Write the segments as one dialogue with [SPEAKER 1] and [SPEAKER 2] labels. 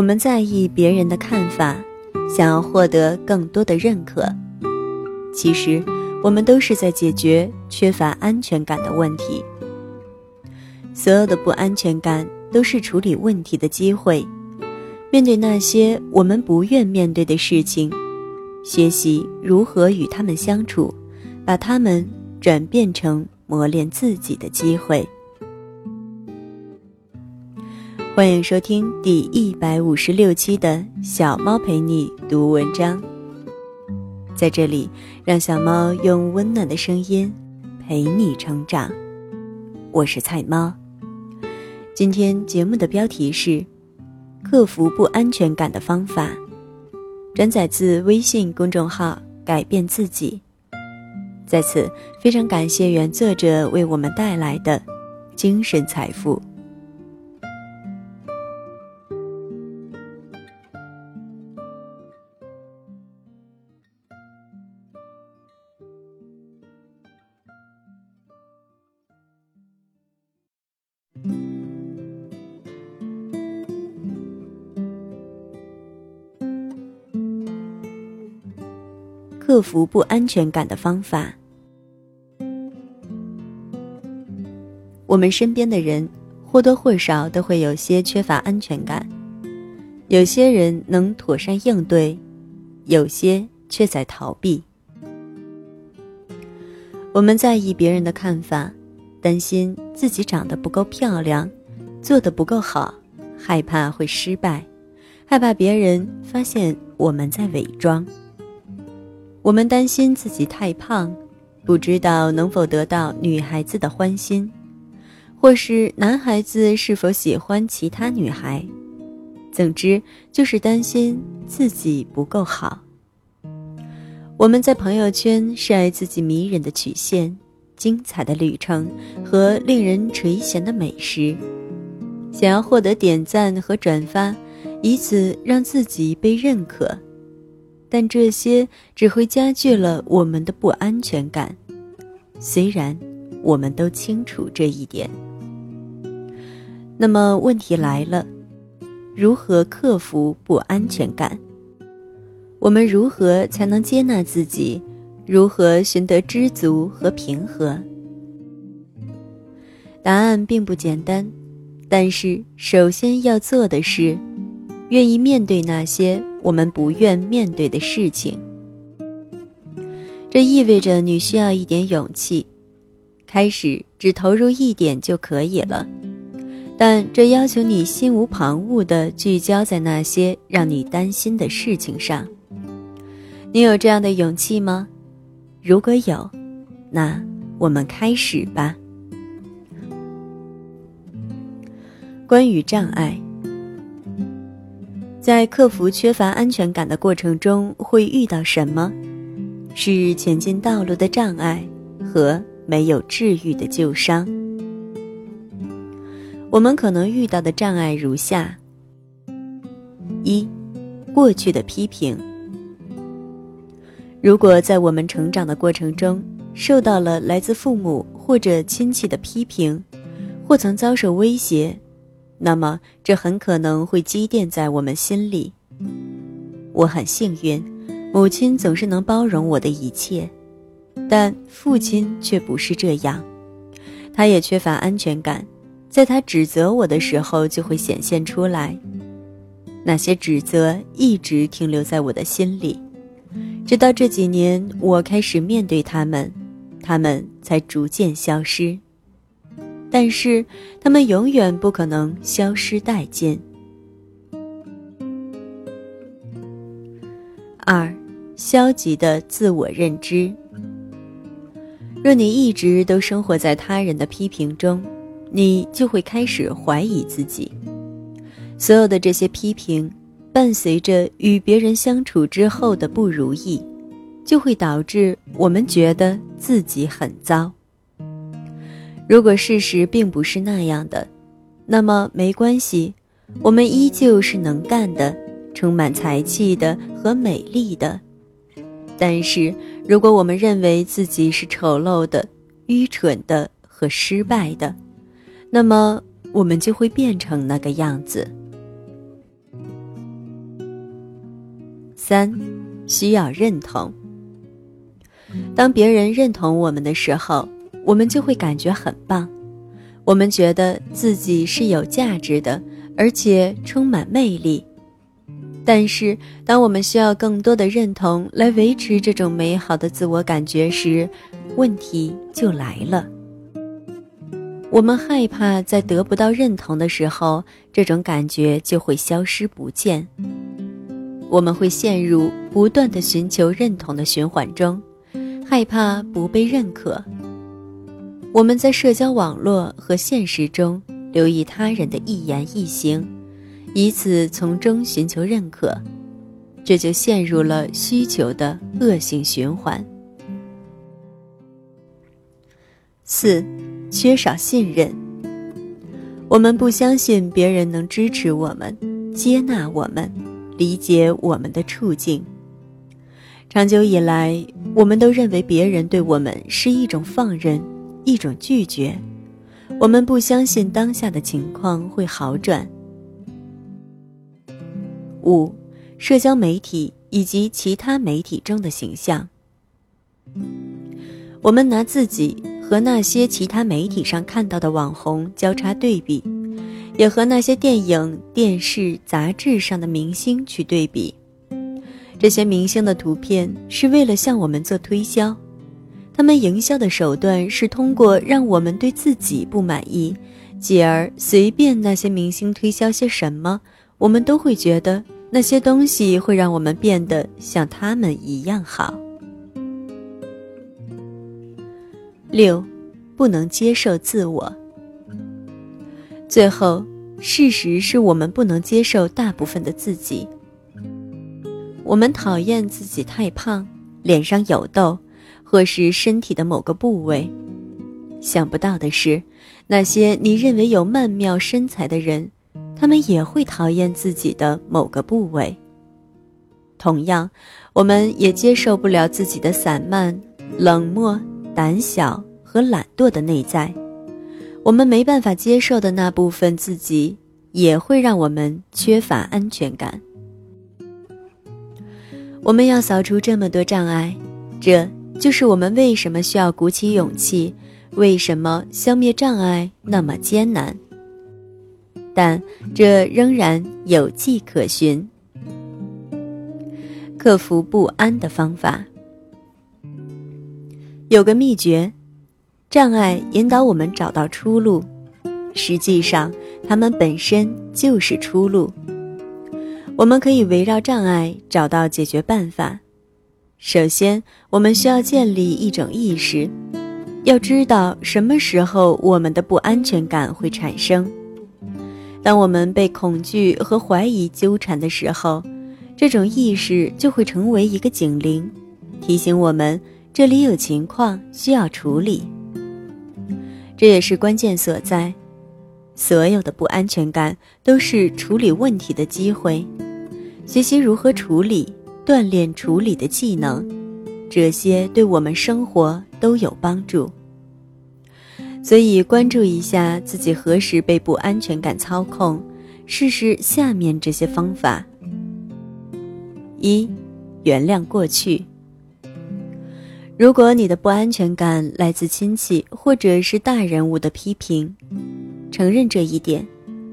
[SPEAKER 1] 我们在意别人的看法，想要获得更多的认可。其实，我们都是在解决缺乏安全感的问题。所有的不安全感都是处理问题的机会。面对那些我们不愿面对的事情，学习如何与他们相处，把他们转变成磨练自己的机会。欢迎收听第一百五十六期的小猫陪你读文章。在这里，让小猫用温暖的声音陪你成长。我是菜猫。今天节目的标题是“克服不安全感的方法”，转载自微信公众号“改变自己”。在此，非常感谢原作者为我们带来的精神财富。克服不安全感的方法。我们身边的人或多或少都会有些缺乏安全感，有些人能妥善应对，有些却在逃避。我们在意别人的看法，担心自己长得不够漂亮，做得不够好，害怕会失败，害怕别人发现我们在伪装。我们担心自己太胖，不知道能否得到女孩子的欢心，或是男孩子是否喜欢其他女孩。总之，就是担心自己不够好。我们在朋友圈晒自己迷人的曲线、精彩的旅程和令人垂涎的美食，想要获得点赞和转发，以此让自己被认可。但这些只会加剧了我们的不安全感，虽然我们都清楚这一点。那么问题来了，如何克服不安全感？我们如何才能接纳自己？如何寻得知足和平和？答案并不简单，但是首先要做的是，愿意面对那些。我们不愿面对的事情，这意味着你需要一点勇气，开始只投入一点就可以了。但这要求你心无旁骛地聚焦在那些让你担心的事情上。你有这样的勇气吗？如果有，那我们开始吧。关于障碍。在克服缺乏安全感的过程中，会遇到什么？是前进道路的障碍和没有治愈的旧伤。我们可能遇到的障碍如下：一、过去的批评。如果在我们成长的过程中受到了来自父母或者亲戚的批评，或曾遭受威胁。那么，这很可能会积淀在我们心里。我很幸运，母亲总是能包容我的一切，但父亲却不是这样。他也缺乏安全感，在他指责我的时候就会显现出来。那些指责一直停留在我的心里，直到这几年我开始面对他们，他们才逐渐消失。但是，他们永远不可能消失殆尽。二，消极的自我认知。若你一直都生活在他人的批评中，你就会开始怀疑自己。所有的这些批评，伴随着与别人相处之后的不如意，就会导致我们觉得自己很糟。如果事实并不是那样的，那么没关系，我们依旧是能干的、充满才气的和美丽的。但是，如果我们认为自己是丑陋的、愚蠢的和失败的，那么我们就会变成那个样子。三，需要认同。当别人认同我们的时候，我们就会感觉很棒，我们觉得自己是有价值的，而且充满魅力。但是，当我们需要更多的认同来维持这种美好的自我感觉时，问题就来了。我们害怕在得不到认同的时候，这种感觉就会消失不见。我们会陷入不断的寻求认同的循环中，害怕不被认可。我们在社交网络和现实中留意他人的一言一行。以此从中寻求认可，这就陷入了需求的恶性循环。四，缺少信任。我们不相信别人能支持我们、接纳我们、理解我们的处境。长久以来，我们都认为别人对我们是一种放任、一种拒绝。我们不相信当下的情况会好转。五，社交媒体以及其他媒体中的形象。我们拿自己和那些其他媒体上看到的网红交叉对比，也和那些电影、电视、杂志上的明星去对比。这些明星的图片是为了向我们做推销，他们营销的手段是通过让我们对自己不满意，继而随便那些明星推销些什么。我们都会觉得那些东西会让我们变得像他们一样好。六，不能接受自我。最后，事实是我们不能接受大部分的自己。我们讨厌自己太胖，脸上有痘，或是身体的某个部位。想不到的是，那些你认为有曼妙身材的人。他们也会讨厌自己的某个部位。同样，我们也接受不了自己的散漫、冷漠、胆小和懒惰的内在。我们没办法接受的那部分自己，也会让我们缺乏安全感。我们要扫除这么多障碍，这就是我们为什么需要鼓起勇气，为什么消灭障碍那么艰难。但这仍然有迹可循。克服不安的方法有个秘诀：障碍引导我们找到出路，实际上它们本身就是出路。我们可以围绕障碍找到解决办法。首先，我们需要建立一种意识，要知道什么时候我们的不安全感会产生。当我们被恐惧和怀疑纠缠的时候，这种意识就会成为一个警铃，提醒我们这里有情况需要处理。这也是关键所在。所有的不安全感都是处理问题的机会。学习如何处理，锻炼处理的技能，这些对我们生活都有帮助。所以，关注一下自己何时被不安全感操控，试试下面这些方法：一、原谅过去。如果你的不安全感来自亲戚或者是大人物的批评，承认这一点，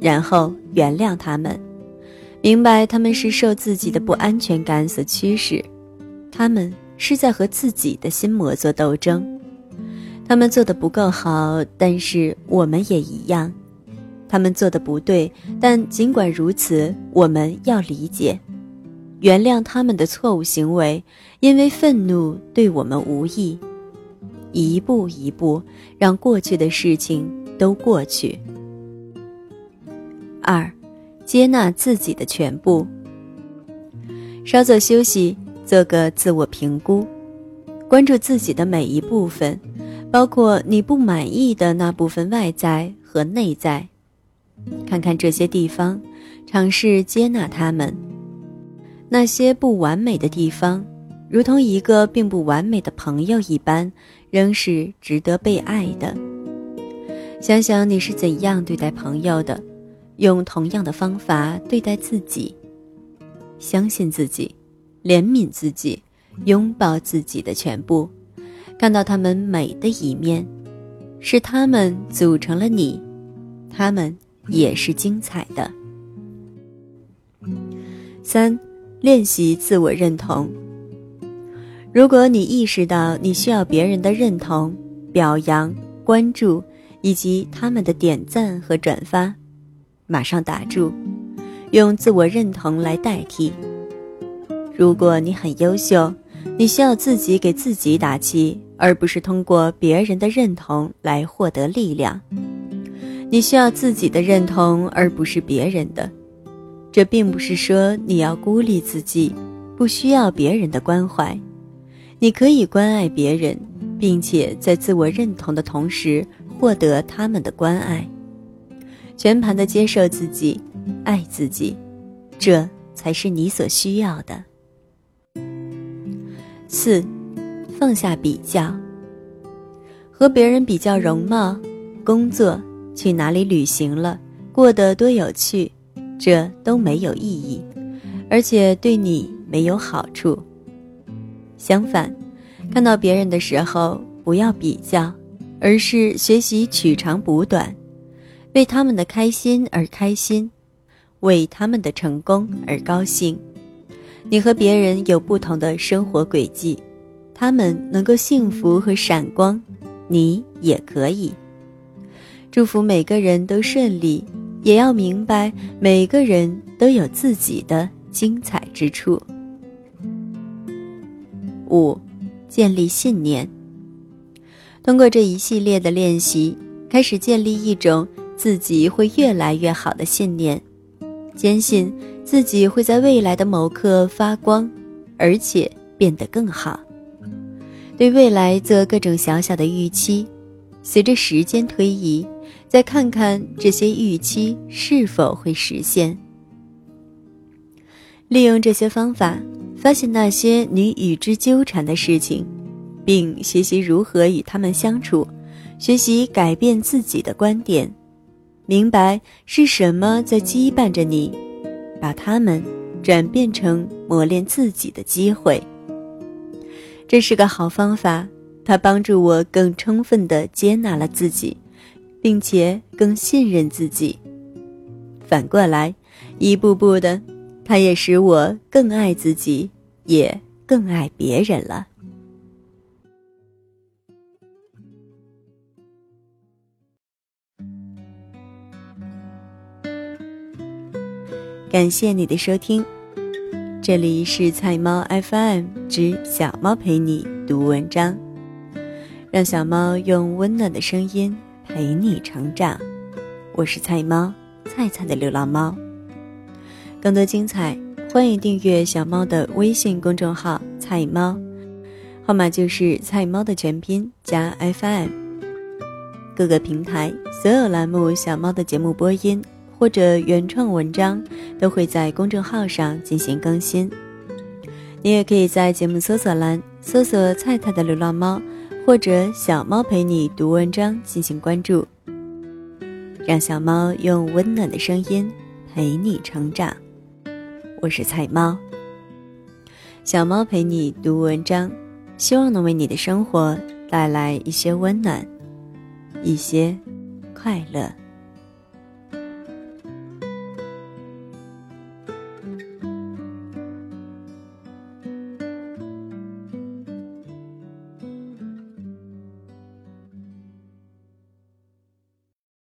[SPEAKER 1] 然后原谅他们，明白他们是受自己的不安全感所驱使，他们是在和自己的心魔做斗争。他们做的不够好，但是我们也一样。他们做的不对，但尽管如此，我们要理解、原谅他们的错误行为，因为愤怒对我们无益。一步一步，让过去的事情都过去。二，接纳自己的全部。稍作休息，做个自我评估，关注自己的每一部分。包括你不满意的那部分外在和内在，看看这些地方，尝试接纳他们。那些不完美的地方，如同一个并不完美的朋友一般，仍是值得被爱的。想想你是怎样对待朋友的，用同样的方法对待自己。相信自己，怜悯自己，拥抱自己的全部，看到他们美的一面，是他们组成了你，他们也是精彩的。三，练习自我认同。如果你意识到你需要别人的认同、表扬、关注，以及他们的点赞和转发，马上打住，用自我认同来代替。如果你很优秀，你需要自己给自己打气，而不是通过别人的认同来获得力量。你需要自己的认同，而不是别人的。这并不是说你要孤立自己，不需要别人的关怀。你可以关爱别人，并且在自我认同的同时获得他们的关爱，全盘的接受自己，爱自己，这才是你所需要的。四，放下比较。和别人比较容貌、工作、去哪里旅行了、过得多有趣，这都没有意义，而且对你没有好处。相反，看到别人的时候，不要比较，而是学习取长补短，为他们的开心而开心，为他们的成功而高兴。你和别人有不同的生活轨迹，他们能够幸福和闪光，你也可以。祝福每个人都顺利，也要明白每个人都有自己的精彩之处。五，建立信念。通过这一系列的练习，开始建立一种自己会越来越好的信念，坚信自己会在未来的某刻发光，而且变得更好。对未来做各种小小的预期，随着时间推移，再看看这些预期是否会实现。利用这些方法。发现那些你与之纠缠的事情，并学习如何与他们相处，学习改变自己的观点，明白是什么在羁绊着你，把它们转变成磨练自己的机会。这是个好方法，它帮助我更充分地接纳了自己，并且更信任自己。反过来，一步步的。它也使我更爱自己，也更爱别人了。感谢你的收听，这里是菜猫 FM 之小猫陪你读文章，让小猫用温暖的声音陪你成长。我是菜猫，菜菜的流浪猫。更多精彩，欢迎订阅小猫的微信公众号“菜猫”，号码就是“菜猫”的全拼加 FM。各个平台所有栏目小猫的节目播音或者原创文章都会在公众号上进行更新。你也可以在节目搜索栏搜索“菜菜的流浪猫”或者“小猫陪你读文章”进行关注，让小猫用温暖的声音陪你成长。我是菜猫，小猫陪你读文章，希望能为你的生活带来一些温暖，一些快乐。